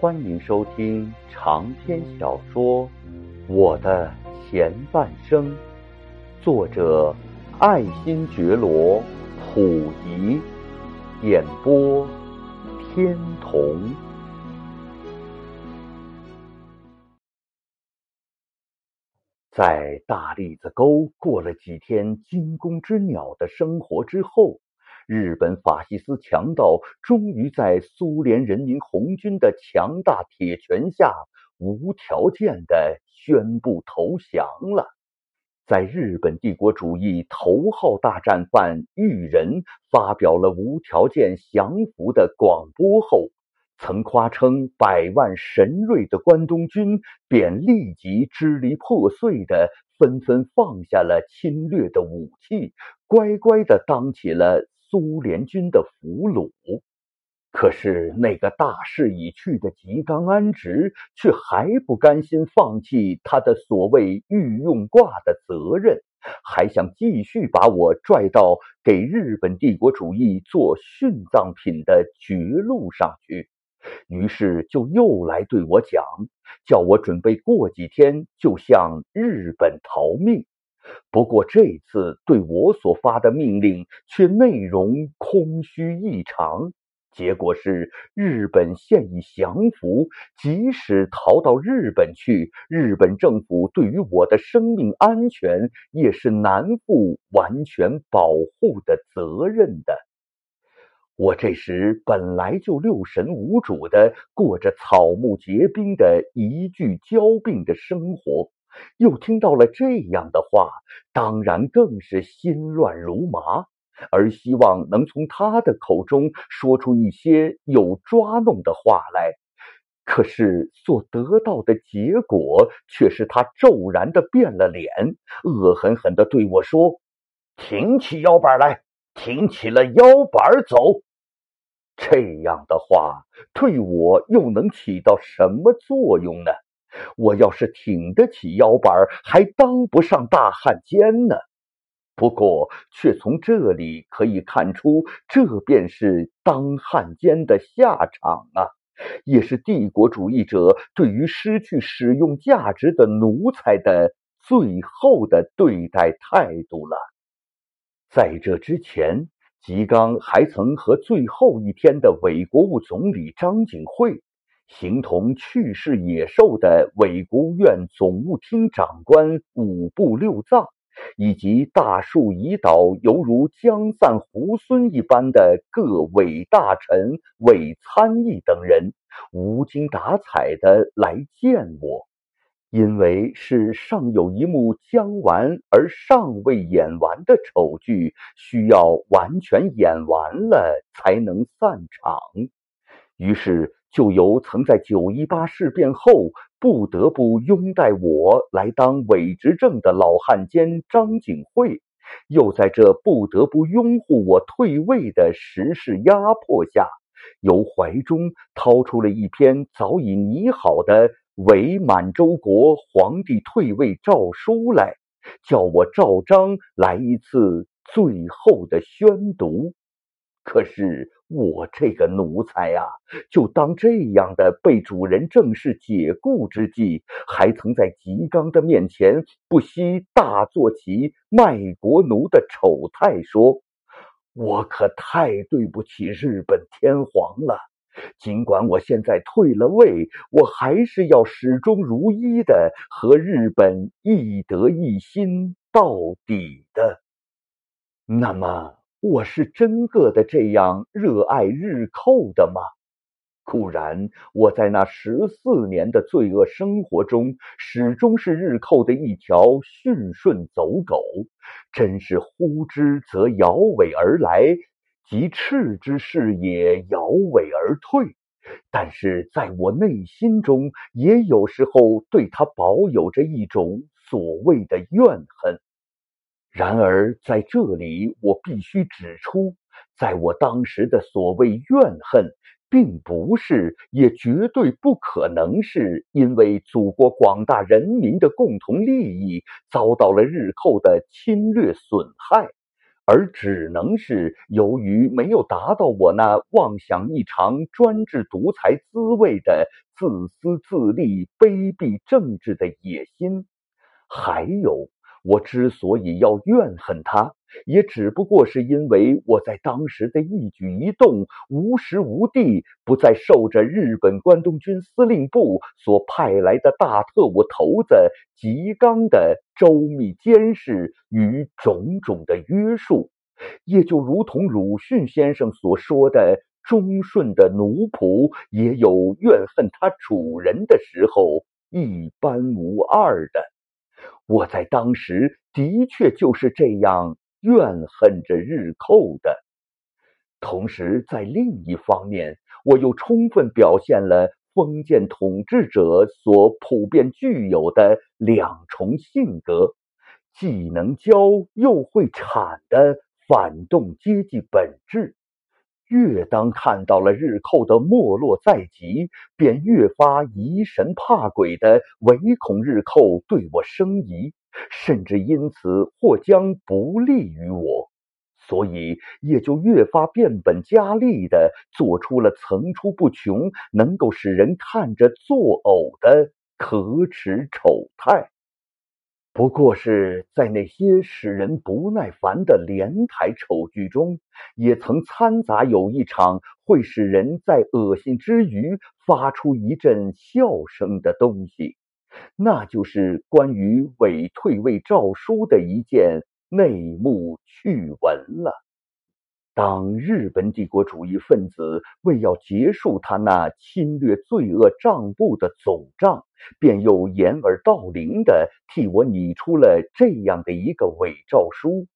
欢迎收听长篇小说《我的前半生》，作者爱新觉罗·溥仪，演播天童。在大栗子沟过了几天惊弓之鸟的生活之后。日本法西斯强盗终于在苏联人民红军的强大铁拳下，无条件的宣布投降了。在日本帝国主义头号大战犯裕仁发表了无条件降服的广播后，曾夸称百万神锐的关东军便立即支离破碎的纷纷放下了侵略的武器，乖乖的当起了。苏联军的俘虏，可是那个大势已去的吉冈安直却还不甘心放弃他的所谓御用挂的责任，还想继续把我拽到给日本帝国主义做殉葬品的绝路上去。于是就又来对我讲，叫我准备过几天就向日本逃命。不过这次对我所发的命令却内容空虚异常，结果是日本现已降服，即使逃到日本去，日本政府对于我的生命安全也是难负完全保护的责任的。我这时本来就六神无主的过着草木皆兵的一具交病的生活。又听到了这样的话，当然更是心乱如麻，而希望能从他的口中说出一些有抓弄的话来。可是所得到的结果却是他骤然的变了脸，恶狠狠的对我说：“挺起腰板来，挺起了腰板走。”这样的话对我又能起到什么作用呢？我要是挺得起腰板，还当不上大汉奸呢。不过，却从这里可以看出，这便是当汉奸的下场啊，也是帝国主义者对于失去使用价值的奴才的最后的对待态度了。在这之前，吉冈还曾和最后一天的伪国务总理张景惠。形同去世野兽的伪国务院总务厅长官五部六藏，以及大树已倒犹如将散猢狲一般的各伪大臣、伪参议等人，无精打采的来见我，因为是尚有一幕将完而尚未演完的丑剧，需要完全演完了才能散场，于是。就由曾在九一八事变后不得不拥戴我来当伪执政的老汉奸张景惠，又在这不得不拥护我退位的时势压迫下，由怀中掏出了一篇早已拟好的伪满洲国皇帝退位诏书来，叫我照章来一次最后的宣读。可是。我这个奴才呀，就当这样的被主人正式解雇之际，还曾在吉冈的面前不惜大做起卖国奴的丑态，说：“我可太对不起日本天皇了。尽管我现在退了位，我还是要始终如一的和日本一德一心到底的。”那么。我是真个的这样热爱日寇的吗？固然，我在那十四年的罪恶生活中，始终是日寇的一条驯顺走狗，真是呼之则摇尾而来，即斥之是也摇尾而退。但是，在我内心中，也有时候对他保有着一种所谓的怨恨。然而，在这里我必须指出，在我当时的所谓怨恨，并不是，也绝对不可能是因为祖国广大人民的共同利益遭到了日寇的侵略损害，而只能是由于没有达到我那妄想一尝专制独裁滋味的自私自利、卑鄙政治的野心，还有。我之所以要怨恨他，也只不过是因为我在当时的一举一动，无时无地不再受着日本关东军司令部所派来的大特务头子吉冈的周密监视与种种的约束，也就如同鲁迅先生所说的：“忠顺的奴仆也有怨恨他主人的时候，一般无二的。”我在当时的确就是这样怨恨着日寇的，同时在另一方面，我又充分表现了封建统治者所普遍具有的两重性格：既能教又会产的反动阶级本质。越当看到了日寇的没落在即，便越发疑神怕鬼的，唯恐日寇对我生疑，甚至因此或将不利于我，所以也就越发变本加厉的做出了层出不穷、能够使人看着作呕的可耻丑态。不过是在那些使人不耐烦的连台丑剧中，也曾掺杂有一场会使人在恶心之余发出一阵笑声的东西，那就是关于伪退位诏书的一件内幕趣闻了。当日本帝国主义分子为要结束他那侵略罪恶账簿的总账，便又掩耳盗铃的替我拟出了这样的一个伪诏书。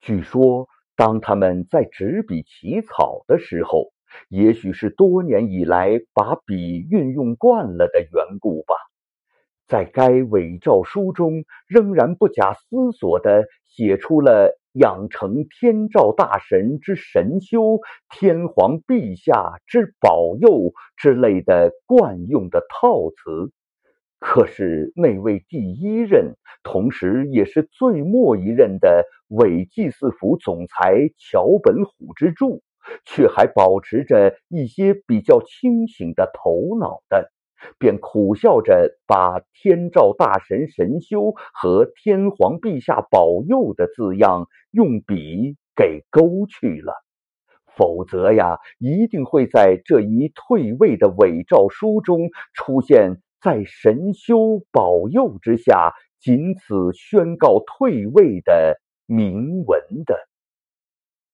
据说，当他们在执笔起草的时候，也许是多年以来把笔运用惯了的缘故吧，在该伪诏书中，仍然不假思索的写出了。养成天照大神之神修，天皇陛下之保佑之类的惯用的套词，可是那位第一任，同时也是最末一任的伪祭祀府总裁桥本虎之助，却还保持着一些比较清醒的头脑的。便苦笑着把“天照大神神修”和“天皇陛下保佑”的字样用笔给勾去了，否则呀，一定会在这一退位的伪诏书中出现在“神修保佑”之下，仅此宣告退位的铭文的。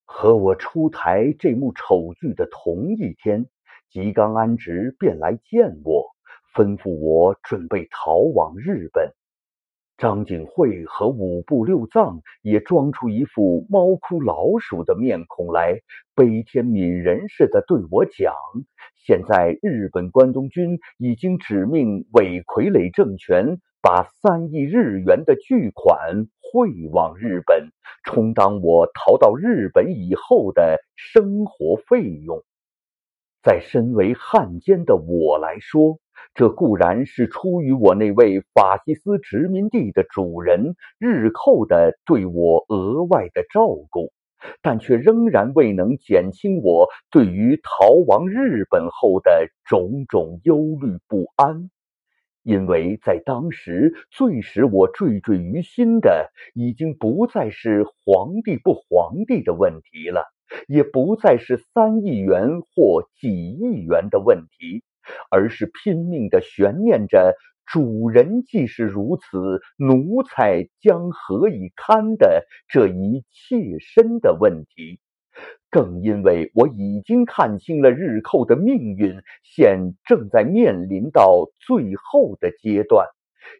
和我出台这幕丑剧的同一天，吉冈安直便来见我。吩咐我准备逃往日本。张景惠和五部六藏也装出一副猫哭老鼠的面孔来，悲天悯人似的对我讲：“现在日本关东军已经指命伪傀儡政权把三亿日元的巨款汇往日本，充当我逃到日本以后的生活费用。”在身为汉奸的我来说，这固然是出于我那位法西斯殖民地的主人日寇的对我额外的照顾，但却仍然未能减轻我对于逃亡日本后的种种忧虑不安。因为在当时，最使我惴惴于心的，已经不再是皇帝不皇帝的问题了。也不再是三亿元或几亿元的问题，而是拼命的悬念着主人既是如此，奴才将何以堪的这一切身的问题。更因为我已经看清了日寇的命运，现正在面临到最后的阶段。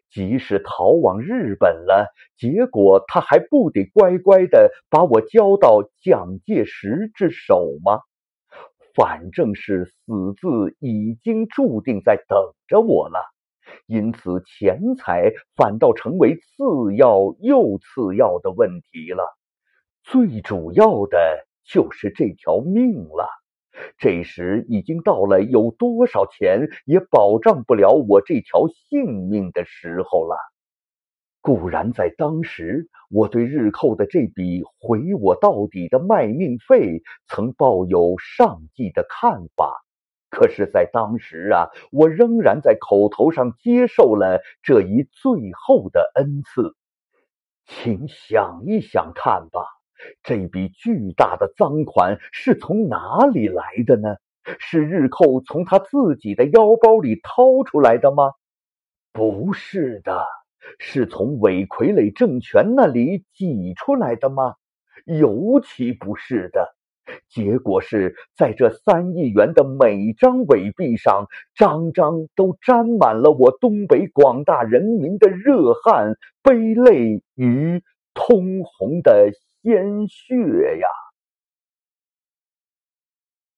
即使逃往日本了，结果他还不得乖乖的把我交到蒋介石之手吗？反正是死字已经注定在等着我了，因此钱财反倒成为次要又次要的问题了。最主要的就是这条命了。这时已经到了有多少钱也保障不了我这条性命的时候了。固然在当时，我对日寇的这笔毁我到底的卖命费曾抱有上计的看法，可是，在当时啊，我仍然在口头上接受了这一最后的恩赐。请想一想看吧，这笔巨大的赃款是从哪里来的呢？是日寇从他自己的腰包里掏出来的吗？不是的。是从伪傀儡政权那里挤出来的吗？尤其不是的。结果是在这三亿元的每张伪币上，张张都沾满了我东北广大人民的热汗、悲泪与通红的鲜血呀！